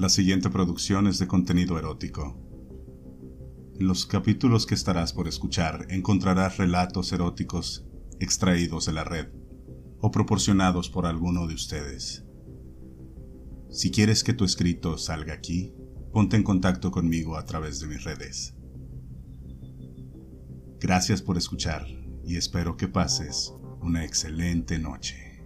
La siguiente producción es de contenido erótico. En los capítulos que estarás por escuchar encontrarás relatos eróticos extraídos de la red o proporcionados por alguno de ustedes. Si quieres que tu escrito salga aquí, ponte en contacto conmigo a través de mis redes. Gracias por escuchar y espero que pases una excelente noche.